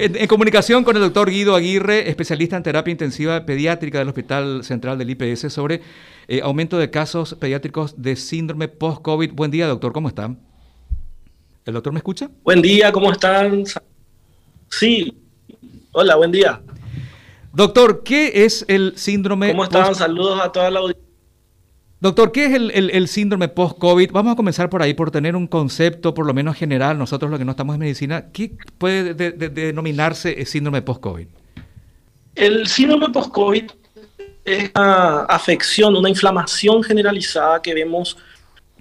En, comunicación con el doctor Guido Aguirre, especialista en terapia intensiva pediátrica del Hospital Central del IPS, sobre eh, aumento de casos pediátricos de síndrome post-COVID. Buen día, doctor, ¿cómo está? ¿El doctor me escucha? Buen día, ¿cómo están? Sí, hola, buen día. Doctor, ¿qué es el síndrome? ¿Cómo están? Saludos a toda la audiencia. Doctor, ¿qué es el, síndrome post-COVID? Vamos a comenzar por ahí, por tener un concepto por lo menos general, nosotros los que no estamos en medicina, ¿qué puede denominarse síndrome post-COVID? El síndrome post-COVID es una afección, una inflamación generalizada que vemos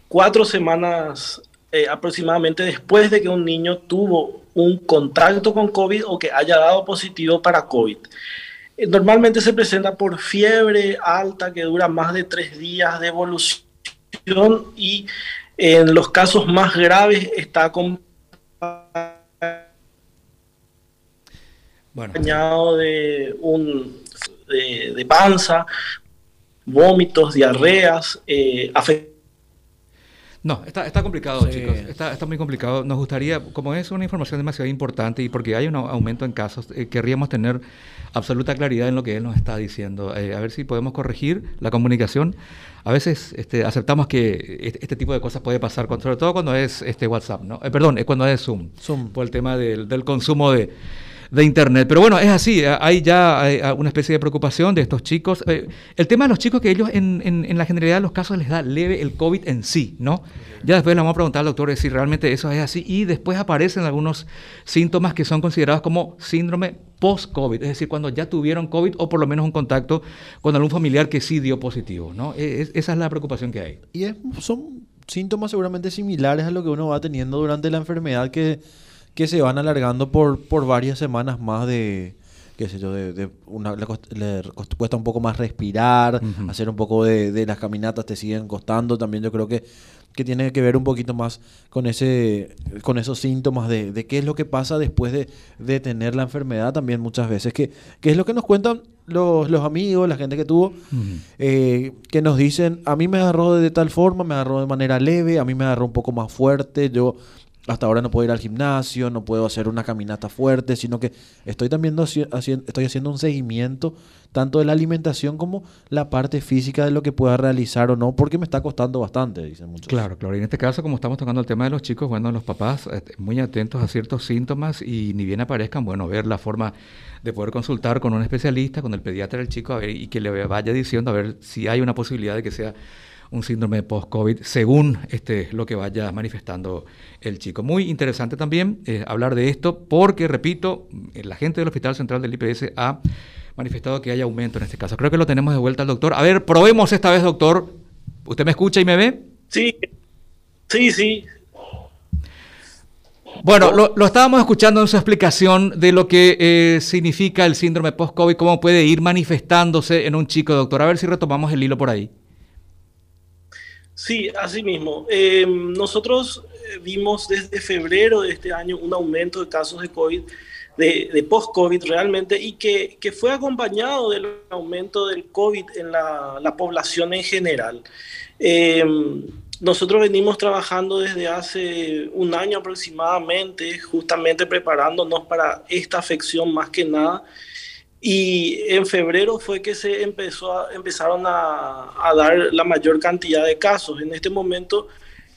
cuatro semanas eh, aproximadamente después de que un niño tuvo un contacto con COVID o que haya dado positivo para COVID. Normalmente se presenta por fiebre alta que dura más de tres días de evolución y en los casos más graves está acompañado de, un, de, panza, vómitos, diarreas, eh, no, está, complicado, chicos. Está, muy complicado. Nos gustaría, como es una información demasiado importante y porque hay un aumento en casos, eh, querríamos tener absoluta claridad en lo que él nos está diciendo. Eh, a ver si podemos corregir la comunicación. A veces este, aceptamos que este, tipo de cosas puede pasar, sobre todo cuando es este WhatsApp, ¿no? Eh, perdón, cuando es Zoom. Zoom. Por el tema del consumo de de Internet. Pero bueno, es así, eh, hay ya eh, una especie de preocupación de estos chicos. Eh, el tema de los chicos que ellos en, en, la generalidad de los casos les da leve el COVID en sí, ¿no? Ya después le vamos a preguntar al doctor si realmente eso es así y después aparecen algunos síntomas que son considerados como síndrome post-COVID, es decir, cuando ya tuvieron COVID o por lo menos un contacto con algún familiar que sí dio positivo, ¿no? E, esa es la preocupación que hay. Y son síntomas seguramente similares a lo que uno va teniendo durante la enfermedad que que se van alargando por, por varias semanas más de, qué sé yo, de, una, le, cuesta un poco más respirar, hacer un poco de, las caminatas te siguen costando, también yo creo que, que tiene que ver un poquito más con ese con esos síntomas de, qué es lo que pasa después de, tener la enfermedad. También muchas veces, que, que es lo que nos cuentan los, los amigos, la gente que tuvo, eh, que nos dicen, a mí me agarró de tal forma, me agarró de manera leve, a mí me agarró un poco más fuerte, yo hasta ahora no puedo ir al gimnasio, no puedo hacer una caminata fuerte, sino que estoy también haciendo, estoy haciendo un seguimiento tanto de la alimentación como la parte física de lo que pueda realizar o no, porque me está costando bastante, dicen muchos. Claro, claro. Y en este caso, como estamos tocando el tema de los chicos, bueno, los papás este, muy atentos a ciertos síntomas y ni bien aparezcan, bueno, ver la forma de poder consultar con un especialista, con el pediatra del chico, a ver, y que le vaya diciendo a ver si hay una posibilidad de que sea un síndrome post-COVID, según este, lo que vaya manifestando el chico. Muy interesante también eh, hablar de esto, porque, repito, la gente del Hospital Central del IPS ha manifestado que hay aumento en este caso. Creo que lo tenemos de vuelta al doctor. A ver, probemos esta vez, doctor. ¿Usted me escucha y me ve? Sí, sí, sí. Bueno, lo, estábamos escuchando en su explicación de lo que eh, significa el síndrome post-COVID, cómo puede ir manifestándose en un chico, doctor. A ver si retomamos el hilo por ahí. Sí, así mismo. Em, nosotros eh, vimos desde febrero de este año un aumento de casos de COVID, de, post-COVID realmente, y que, fue acompañado del aumento del COVID en la, población en general. Em, nosotros venimos trabajando desde hace un año aproximadamente, justamente preparándonos para esta afección más que nada. Y en febrero fue que se empezó empezaron a, dar la mayor cantidad de casos. En este momento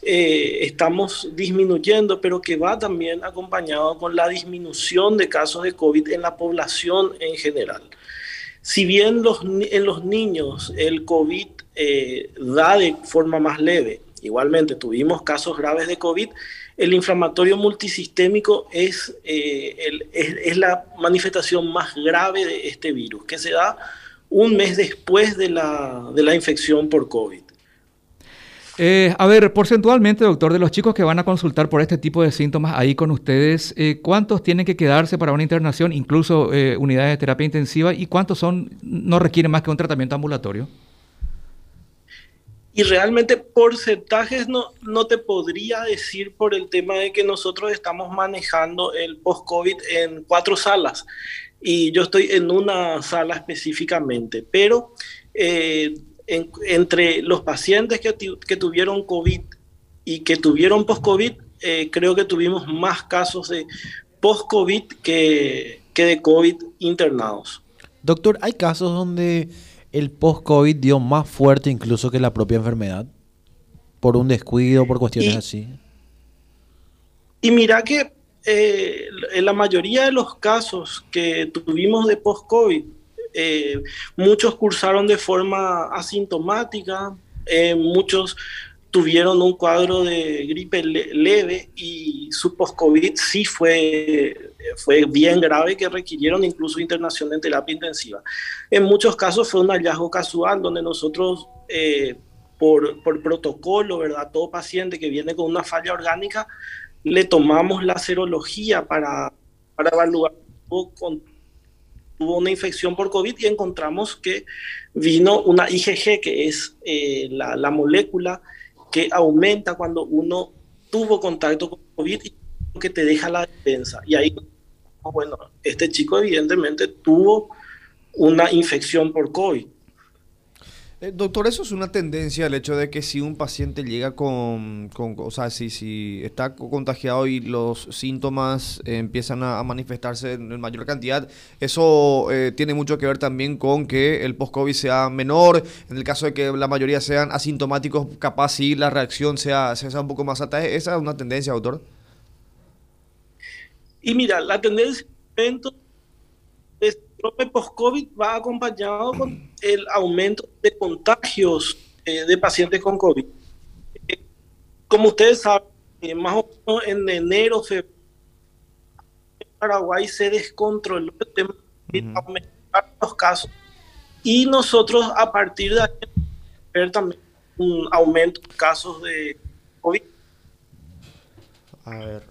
eh, estamos disminuyendo, pero que va también acompañado con la disminución de casos de COVID en la población en general. Si bien los, en los niños el COVID eh, da de forma más leve, igualmente tuvimos casos graves de COVID, el inflamatorio multisistémico es, eh, es, la manifestación más grave de este virus, que se da un mes después de la, de la infección por COVID. Eh, a ver, porcentualmente, doctor, de los chicos que van a consultar por este tipo de síntomas ahí con ustedes, eh, ¿cuántos tienen que quedarse para una internación, incluso unidades de terapia intensiva, y cuántos son no requieren más que un tratamiento ambulatorio? Y realmente porcentajes no, no te podría decir por el tema de que nosotros estamos manejando el post-COVID en cuatro salas y yo estoy en una sala específicamente, pero eh, entre los pacientes que, que, tuvieron COVID y que tuvieron post-COVID, eh, creo que tuvimos más casos de post-COVID que, que de COVID internados. Doctor, ¿hay casos donde el post-COVID dio más fuerte incluso que la propia enfermedad? Por un descuido, por cuestiones así. Y mira que eh, en la mayoría de los casos que tuvimos de post-COVID, eh, muchos cursaron de forma asintomática, eh, muchos tuvieron un cuadro de gripe leve y su post-COVID sí fue, fue bien grave que requirieron incluso internación en terapia intensiva. En muchos casos fue un hallazgo casual donde nosotros, por, por protocolo, ¿verdad? Todo paciente que viene con una falla orgánica, le tomamos la serología para, para evaluar con, tuvo una infección por COVID y encontramos que vino una IgG, que es eh, la, la, molécula que aumenta cuando uno tuvo contacto con COVID y que te deja la defensa. Y ahí, bueno, este chico evidentemente tuvo una infección por COVID. Eh, doctor, eso es una tendencia, el hecho de que si un paciente llega con, o sea, si, si está contagiado y los síntomas empiezan a, manifestarse en, mayor cantidad, eso eh, tiene mucho que ver también con que el post-COVID sea menor, en el caso de que la mayoría sean asintomáticos, capaz si la reacción sea, sea un poco más alta. ¿Esa es una tendencia, doctor? Y mira, la tendencia el post-COVID va acompañado con el aumento de contagios eh, de pacientes con COVID. Eh, como ustedes saben, eh, más o menos en enero, febrero, en Paraguay se descontroló el tema de aumentar los casos y nosotros a partir de ahí ver también un aumento de casos de COVID. A ver,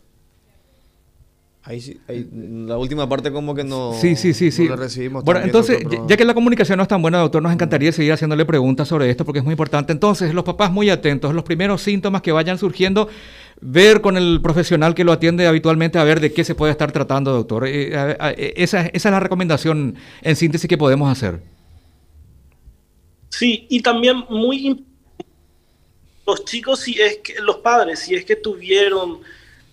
Ahí, la última parte como que no, sí, sí, sí, sí. recibimos. Bueno, entonces, ya que la comunicación no es tan buena, doctor, nos encantaría seguir haciéndole preguntas sobre esto porque es muy importante. Entonces, los papás muy atentos, los primeros síntomas que vayan surgiendo, ver con el profesional que lo atiende habitualmente a ver de qué se puede estar tratando, doctor. Eh, eh, esa, esa es la recomendación en síntesis que podemos hacer. Sí, y también muy los chicos, si es que los padres, si es que tuvieron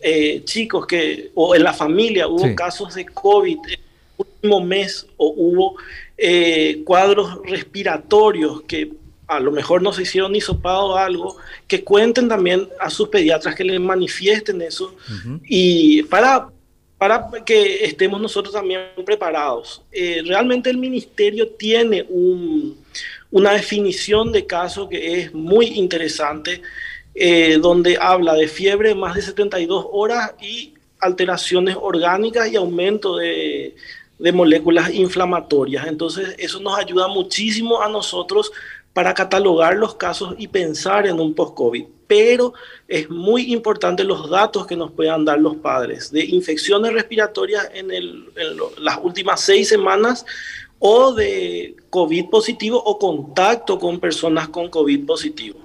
eh, chicos que, o en la familia hubo casos de COVID en el último mes o hubo eh, cuadros respiratorios que a lo mejor no se hicieron ni sopado algo, que cuenten también a sus pediatras que les manifiesten eso. Y para, para que estemos nosotros también preparados. Eh, realmente el ministerio tiene un, una definición de caso que es muy interesante eh, donde habla de fiebre más de 72 horas y alteraciones orgánicas y aumento de, moléculas inflamatorias. Entonces, eso nos ayuda muchísimo a nosotros para catalogar los casos y pensar en un post-COVID. Pero es muy importante los datos que nos puedan dar los padres de infecciones respiratorias en las últimas seis semanas o de COVID positivo o contacto con personas con COVID positivo.